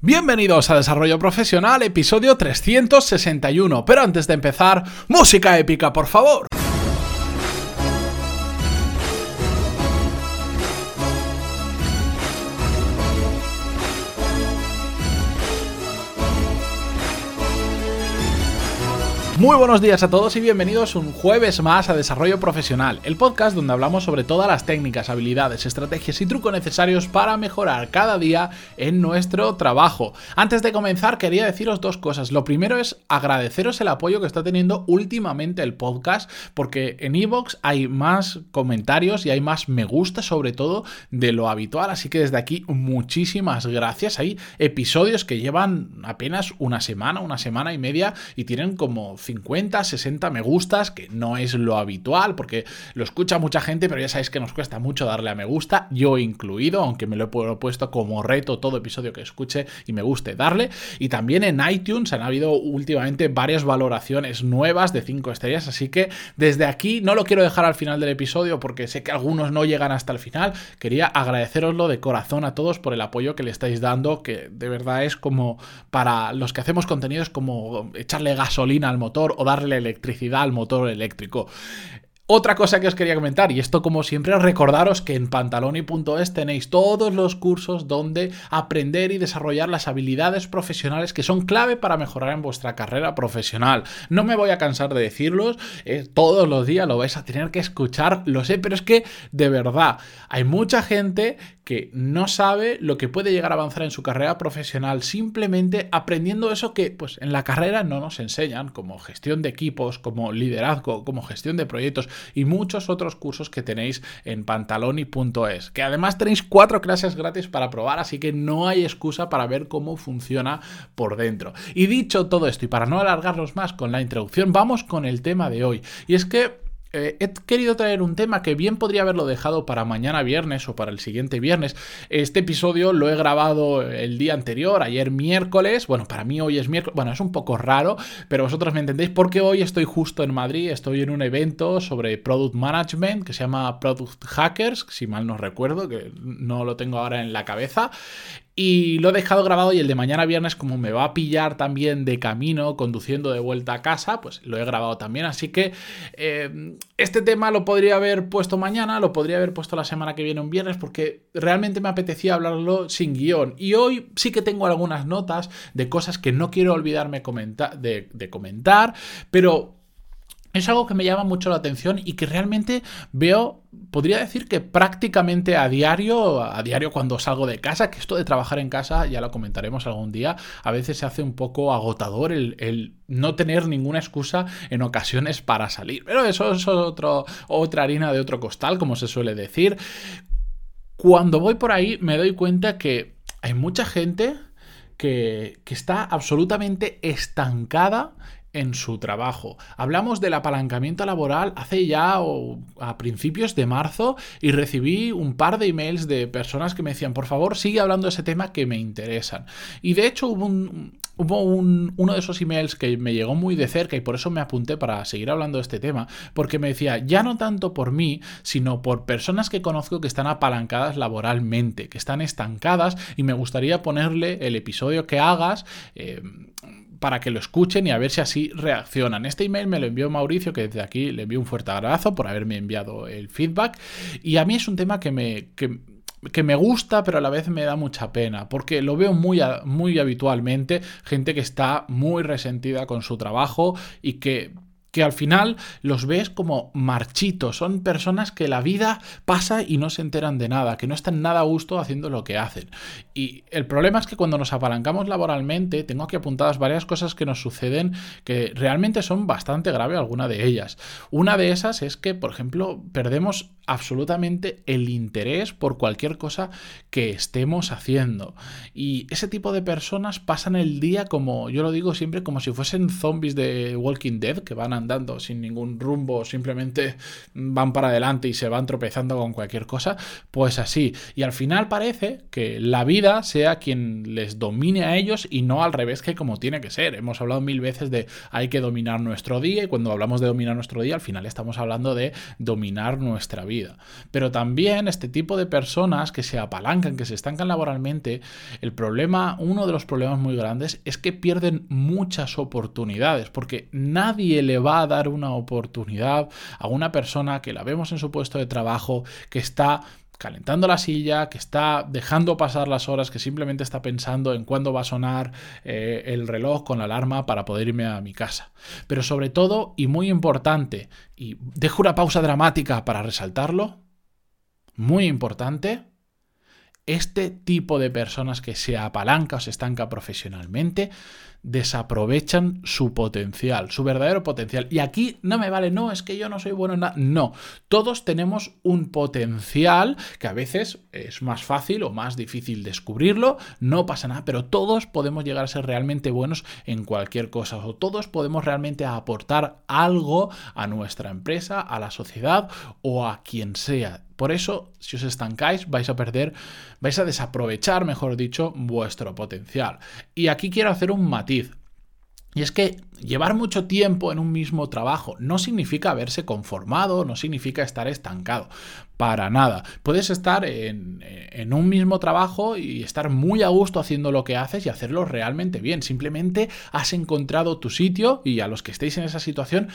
Bienvenidos a Desarrollo Profesional, episodio 361. Pero antes de empezar, música épica, por favor. Muy buenos días a todos y bienvenidos un jueves más a Desarrollo Profesional, el podcast donde hablamos sobre todas las técnicas, habilidades, estrategias y trucos necesarios para mejorar cada día en nuestro trabajo. Antes de comenzar quería deciros dos cosas. Lo primero es agradeceros el apoyo que está teniendo últimamente el podcast porque en Evox hay más comentarios y hay más me gusta sobre todo de lo habitual, así que desde aquí muchísimas gracias. Hay episodios que llevan apenas una semana, una semana y media y tienen como 50, 60 me gustas, que no es lo habitual porque lo escucha mucha gente, pero ya sabéis que nos cuesta mucho darle a me gusta, yo incluido, aunque me lo he puesto como reto todo episodio que escuche y me guste darle. Y también en iTunes han habido últimamente varias valoraciones nuevas de 5 estrellas, así que desde aquí no lo quiero dejar al final del episodio porque sé que algunos no llegan hasta el final. Quería agradeceroslo de corazón a todos por el apoyo que le estáis dando, que de verdad es como para los que hacemos contenidos como echarle gasolina al motor o darle electricidad al motor eléctrico. Otra cosa que os quería comentar, y esto como siempre, recordaros que en pantaloni.es tenéis todos los cursos donde aprender y desarrollar las habilidades profesionales que son clave para mejorar en vuestra carrera profesional. No me voy a cansar de decirlos, eh, todos los días lo vais a tener que escuchar, lo sé, pero es que de verdad hay mucha gente que no sabe lo que puede llegar a avanzar en su carrera profesional simplemente aprendiendo eso que pues en la carrera no nos enseñan, como gestión de equipos, como liderazgo, como gestión de proyectos y muchos otros cursos que tenéis en pantaloni.es, que además tenéis cuatro clases gratis para probar, así que no hay excusa para ver cómo funciona por dentro. Y dicho todo esto y para no alargarnos más con la introducción, vamos con el tema de hoy. Y es que eh, he querido traer un tema que bien podría haberlo dejado para mañana viernes o para el siguiente viernes. Este episodio lo he grabado el día anterior, ayer miércoles. Bueno, para mí hoy es miércoles. Bueno, es un poco raro, pero vosotros me entendéis porque hoy estoy justo en Madrid. Estoy en un evento sobre Product Management que se llama Product Hackers, si mal no recuerdo, que no lo tengo ahora en la cabeza. Y lo he dejado grabado y el de mañana viernes, como me va a pillar también de camino, conduciendo de vuelta a casa, pues lo he grabado también. Así que eh, este tema lo podría haber puesto mañana, lo podría haber puesto la semana que viene un viernes, porque realmente me apetecía hablarlo sin guion. Y hoy sí que tengo algunas notas de cosas que no quiero olvidarme de, de comentar, pero es algo que me llama mucho la atención y que realmente veo, podría decir que prácticamente a diario, a diario cuando salgo de casa, que esto de trabajar en casa, ya lo comentaremos algún día, a veces se hace un poco agotador el, no tener ninguna excusa en ocasiones para salir. Pero eso es otro, otra harina de otro costal, como se suele decir. Cuando voy por ahí me doy cuenta que hay mucha gente que, que está absolutamente estancada en su trabajo. Hablamos del apalancamiento laboral hace ya a principios de marzo y recibí un par de emails de personas que me decían, por favor, sigue hablando de ese tema que me interesan. Y de hecho hubo un, hubo uno de esos emails que me llegó muy de cerca y por eso me apunté para seguir hablando de este tema, porque me decía, ya no tanto por mí, sino por personas que conozco que están apalancadas laboralmente, que están estancadas y me gustaría ponerle el episodio que hagas. Eh, para que lo escuchen y a ver si así reaccionan. Este email me lo envió Mauricio, que desde aquí le envío un fuerte abrazo por haberme enviado el feedback. Y a mí es un tema que me... Que, me gusta, pero a la vez me da mucha pena, porque lo veo muy, muy habitualmente, gente que está muy resentida con su trabajo y que que al final los ves como marchitos, son personas que la vida pasa y no se enteran de nada, que no están nada a gusto haciendo lo que hacen. Y el problema es que cuando nos apalancamos laboralmente, tengo aquí apuntadas varias cosas que nos suceden que realmente son bastante graves, alguna de ellas. Una de esas es que, por ejemplo, perdemos absolutamente el interés por cualquier cosa que estemos haciendo. Y ese tipo de personas pasan el día como, yo lo digo siempre, como si fuesen zombies de Walking Dead, que van andando sin ningún rumbo, simplemente van para adelante y se van tropezando con cualquier cosa, pues así. Y al final parece que la vida sea quien les domine a ellos y no al revés que como tiene que ser. Hemos hablado mil veces de hay que dominar nuestro día y cuando hablamos de dominar nuestro día, al final estamos hablando de dominar nuestra vida. Pero también este tipo de personas que se apalancan, que se estancan laboralmente, el problema, uno de los problemas muy grandes es que pierden muchas oportunidades, porque nadie le va a dar una oportunidad a una persona que la vemos en su puesto de trabajo, que está calentando la silla, que está dejando pasar las horas, que simplemente está pensando en cuándo va a sonar eh, el reloj con la alarma para poder irme a mi casa. Pero sobre todo, y muy importante, y dejo una pausa dramática para resaltarlo, muy importante, este tipo de personas que se apalanca o se estanca profesionalmente desaprovechan su potencial, su verdadero potencial. Y aquí no me vale, no, es que yo no soy bueno en nada. No, todos tenemos un potencial que a veces es más fácil o más difícil descubrirlo, no pasa nada, pero todos podemos llegar a ser realmente buenos en cualquier cosa o todos podemos realmente aportar algo a nuestra empresa, a la sociedad o a quien sea. Por eso, si os estancáis, vais a perder, vais a desaprovechar, mejor dicho, vuestro potencial. Y aquí quiero hacer un Y es que llevar mucho tiempo en un mismo trabajo no significa haberse conformado, no significa estar estancado, para nada. Puedes estar en, en, un mismo trabajo y estar muy a gusto haciendo lo que haces y hacerlo realmente bien. Simplemente has encontrado tu sitio y a los que estéis en esa situación,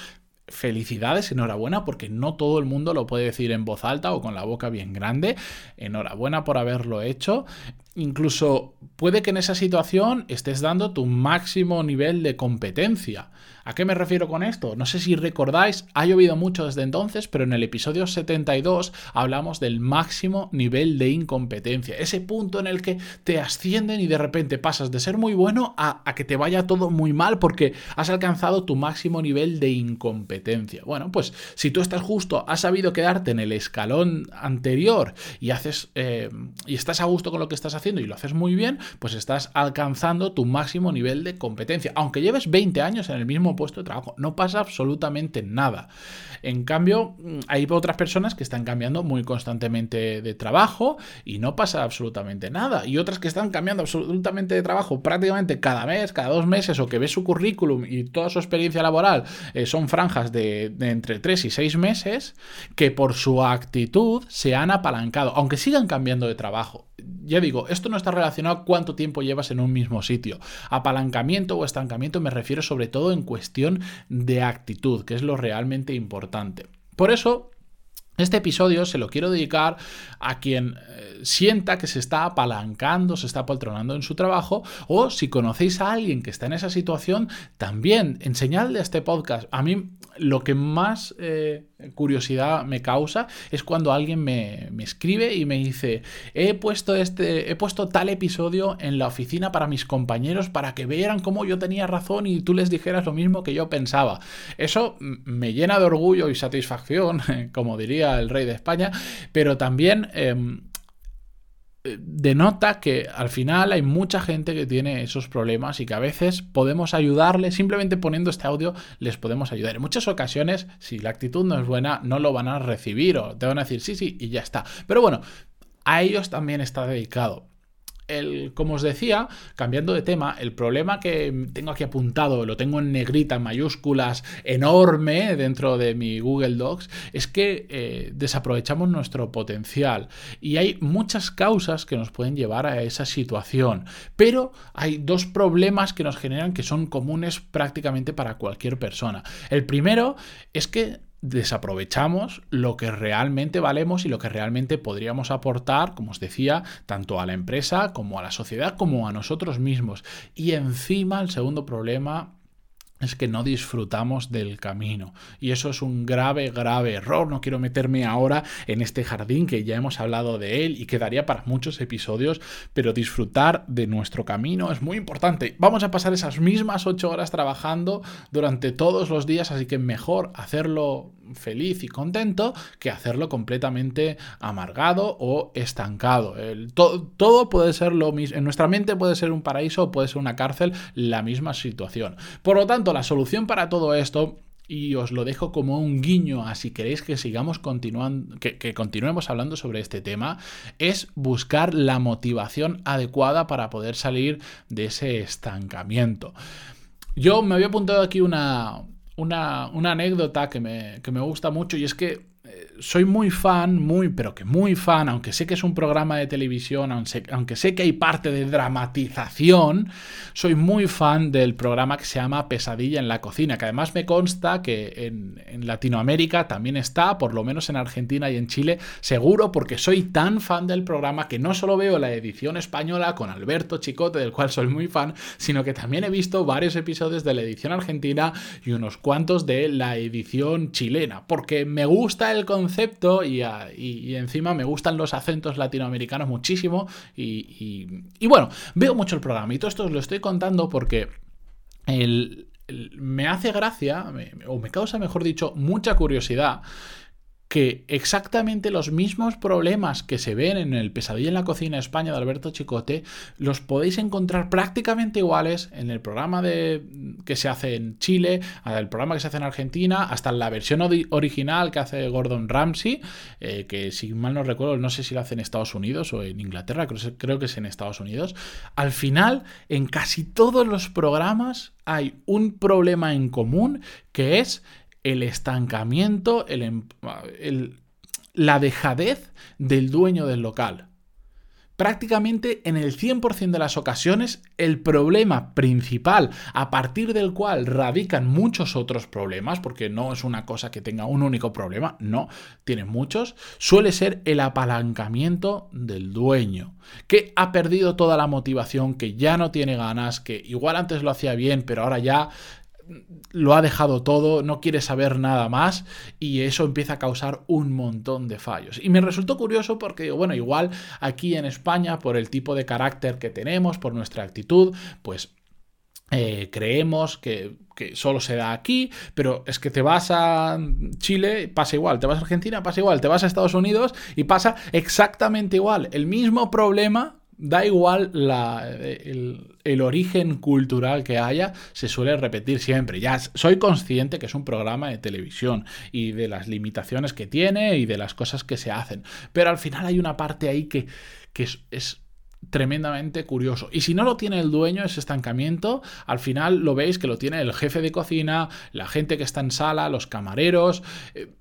felicidades, enhorabuena, porque no todo el mundo lo puede decir en voz alta o con la boca bien grande. Enhorabuena por haberlo hecho. Incluso puede que en esa situación estés dando tu máximo nivel de competencia. ¿A qué me refiero con esto? No sé si recordáis, ha llovido mucho desde entonces, pero en el episodio 72 hablamos del máximo nivel de incompetencia. Ese punto en el que te ascienden y de repente pasas de ser muy bueno a, que te vaya todo muy mal porque has alcanzado tu máximo nivel de incompetencia. Bueno, pues si tú estás justo, has sabido quedarte en el escalón anterior y haces eh, y estás a gusto con lo que estás haciendo y lo haces muy bien, pues estás alcanzando tu máximo nivel de competencia. Aunque lleves 20 años en el mismo puesto de trabajo. No pasa absolutamente nada. En cambio, mm, hay otras personas que están cambiando muy constantemente de trabajo y no pasa absolutamente nada. Y otras que están cambiando absolutamente de trabajo prácticamente cada mes, cada dos meses, o que ves su currículum y toda su experiencia laboral eh, son franjas de, de entre tres y seis meses, que por su actitud se han apalancado, aunque sigan cambiando de trabajo ya digo, esto no está relacionado a cuánto tiempo llevas en un mismo sitio. Apalancamiento o estancamiento me refiero sobre todo en cuestión de actitud, que es lo realmente importante. Por eso, este episodio se lo quiero dedicar a quien eh, sienta que se está apalancando, se está poltronando en su trabajo, o si conocéis a alguien que está en esa situación, también enseñadle este podcast. A mí lo que más eh, curiosidad me causa es cuando alguien me, escribe y me dice, he puesto, este, he puesto tal episodio en la oficina para mis compañeros para que vieran cómo yo tenía razón y tú les dijeras lo mismo que yo pensaba. Eso me llena de orgullo y satisfacción, como diría el rey de España, pero también... Em, denota que al final hay mucha gente que tiene esos problemas y que a veces podemos ayudarles, simplemente poniendo este audio les podemos ayudar. En muchas ocasiones, si la actitud no es buena, no lo van a recibir o te van a decir sí, sí y ya está. Pero bueno, a ellos también está dedicado el, como os decía, cambiando de tema, el problema que tengo aquí apuntado, lo tengo en negrita, mayúsculas, enorme dentro de mi Google Docs, es que eh, desaprovechamos nuestro potencial. Y hay muchas causas que nos pueden llevar a esa situación. Pero hay dos problemas que nos generan que son comunes prácticamente para cualquier persona. El primero es que desaprovechamos lo que realmente valemos y lo que realmente podríamos aportar, como os decía, tanto a la empresa como a la sociedad como a nosotros mismos. Y encima el segundo problema es que no disfrutamos del camino. Y eso es un grave, grave error. No quiero meterme ahora en este jardín que ya hemos hablado de él y quedaría para muchos episodios, pero disfrutar de nuestro camino es muy importante. Vamos a pasar esas mismas ocho horas trabajando durante todos los días, así que mejor hacerlo feliz y contento que hacerlo completamente amargado o estancado. todo puede ser lo mismo. En nuestra mente puede ser un paraíso o puede ser una cárcel, la misma situación. Por lo tanto, la solución para todo esto y os lo dejo como un guiño a si queréis que sigamos continuando, que, que, continuemos hablando sobre este tema, es buscar la motivación adecuada para poder salir de ese estancamiento. Yo me había apuntado aquí una, una, una anécdota que me, que me gusta mucho y es que soy muy fan, muy, pero que muy fan, aunque sé que es un programa de televisión, aunque sé que hay parte de dramatización, soy muy fan del programa que se llama Pesadilla en la cocina, que además me consta que en, Latinoamérica también está, por lo menos en Argentina y en Chile, seguro porque soy tan fan del programa que no solo veo la edición española con Alberto Chicote, del cual soy muy fan, sino que también he visto varios episodios de la edición argentina y unos cuantos de la edición chilena, porque me gusta el concepto y, encima me gustan los acentos latinoamericanos muchísimo y, bueno, veo mucho el programa y todo esto os lo estoy contando porque me hace gracia, o me causa, mejor dicho, mucha curiosidad que exactamente los mismos problemas que se ven en el Pesadilla en la Cocina España de Alberto Chicote los podéis encontrar prácticamente iguales en el programa de, que se hace en Chile, el programa que se hace en Argentina, hasta la versión original que hace Gordon Ramsay, eh, que si mal no recuerdo, no sé si lo hace en Estados Unidos o en Inglaterra, creo que es en Estados Unidos. Al final, en casi todos los programas hay un problema en común que es el estancamiento, em, el, la dejadez del dueño del local. Prácticamente en el 100% de las ocasiones, el problema principal a partir del cual radican muchos otros problemas, porque no es una cosa que tenga un único problema, no, tiene muchos, suele ser el apalancamiento del dueño, que ha perdido toda la motivación, que ya no tiene ganas, que igual antes lo hacía bien, pero ahora ya lo ha dejado todo, no quiere saber nada más y eso empieza a causar un montón de fallos. Y me resultó curioso porque, bueno, igual aquí en España, por el tipo de carácter que tenemos, por nuestra actitud, pues eh, creemos que, que, solo se da aquí, pero es que te vas a Chile, pasa igual, te vas a Argentina, pasa igual, te vas a Estados Unidos y pasa exactamente igual. El mismo problema da igual el, origen cultural que haya, se suele repetir siempre. Ya soy consciente que es un programa de televisión y de las limitaciones que tiene y de las cosas que se hacen. Pero al final hay una parte ahí que, es, tremendamente curioso. Y si no lo tiene el dueño, ese estancamiento, al final lo veis que lo tiene el jefe de cocina, la gente que está en sala, los camareros. Eh,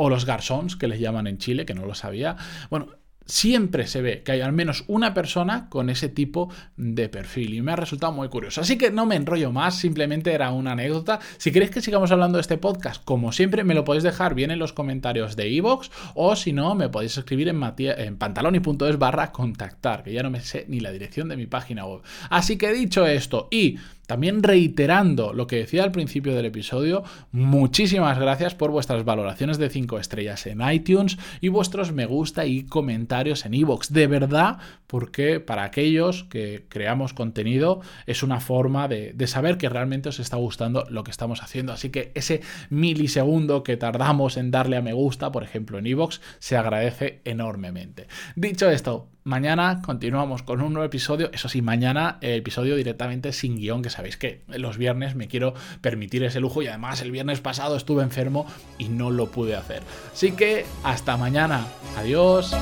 o los garzons, que les llaman en Chile, que no lo sabía. Bueno, siempre se ve que hay al menos una persona con ese tipo de perfil y me ha resultado muy curioso. Así que no me enrollo más, simplemente era una anécdota. Si queréis que sigamos hablando de este podcast, como siempre, me lo podéis dejar bien en los comentarios de iVoox o si no, me podéis escribir en, en pantaloni.es barra contactar, que ya no me sé ni la dirección de mi página web. Así que dicho esto y también reiterando lo que decía al principio del episodio, muchísimas gracias por vuestras valoraciones de 5 estrellas en iTunes y vuestros me gusta y comentarios en iVoox. De verdad, porque para aquellos que creamos contenido es una forma de, saber que realmente os está gustando lo que estamos haciendo. Así que ese milisegundo que tardamos en darle a me gusta, por ejemplo en iVoox, se agradece enormemente. Dicho esto, Mañana continuamos con un nuevo episodio. Eso sí, mañana el episodio directamente sin guion, que sabéis que los viernes me quiero permitir ese lujo y además el viernes pasado estuve enfermo y no lo pude hacer. Así que hasta mañana. Adiós.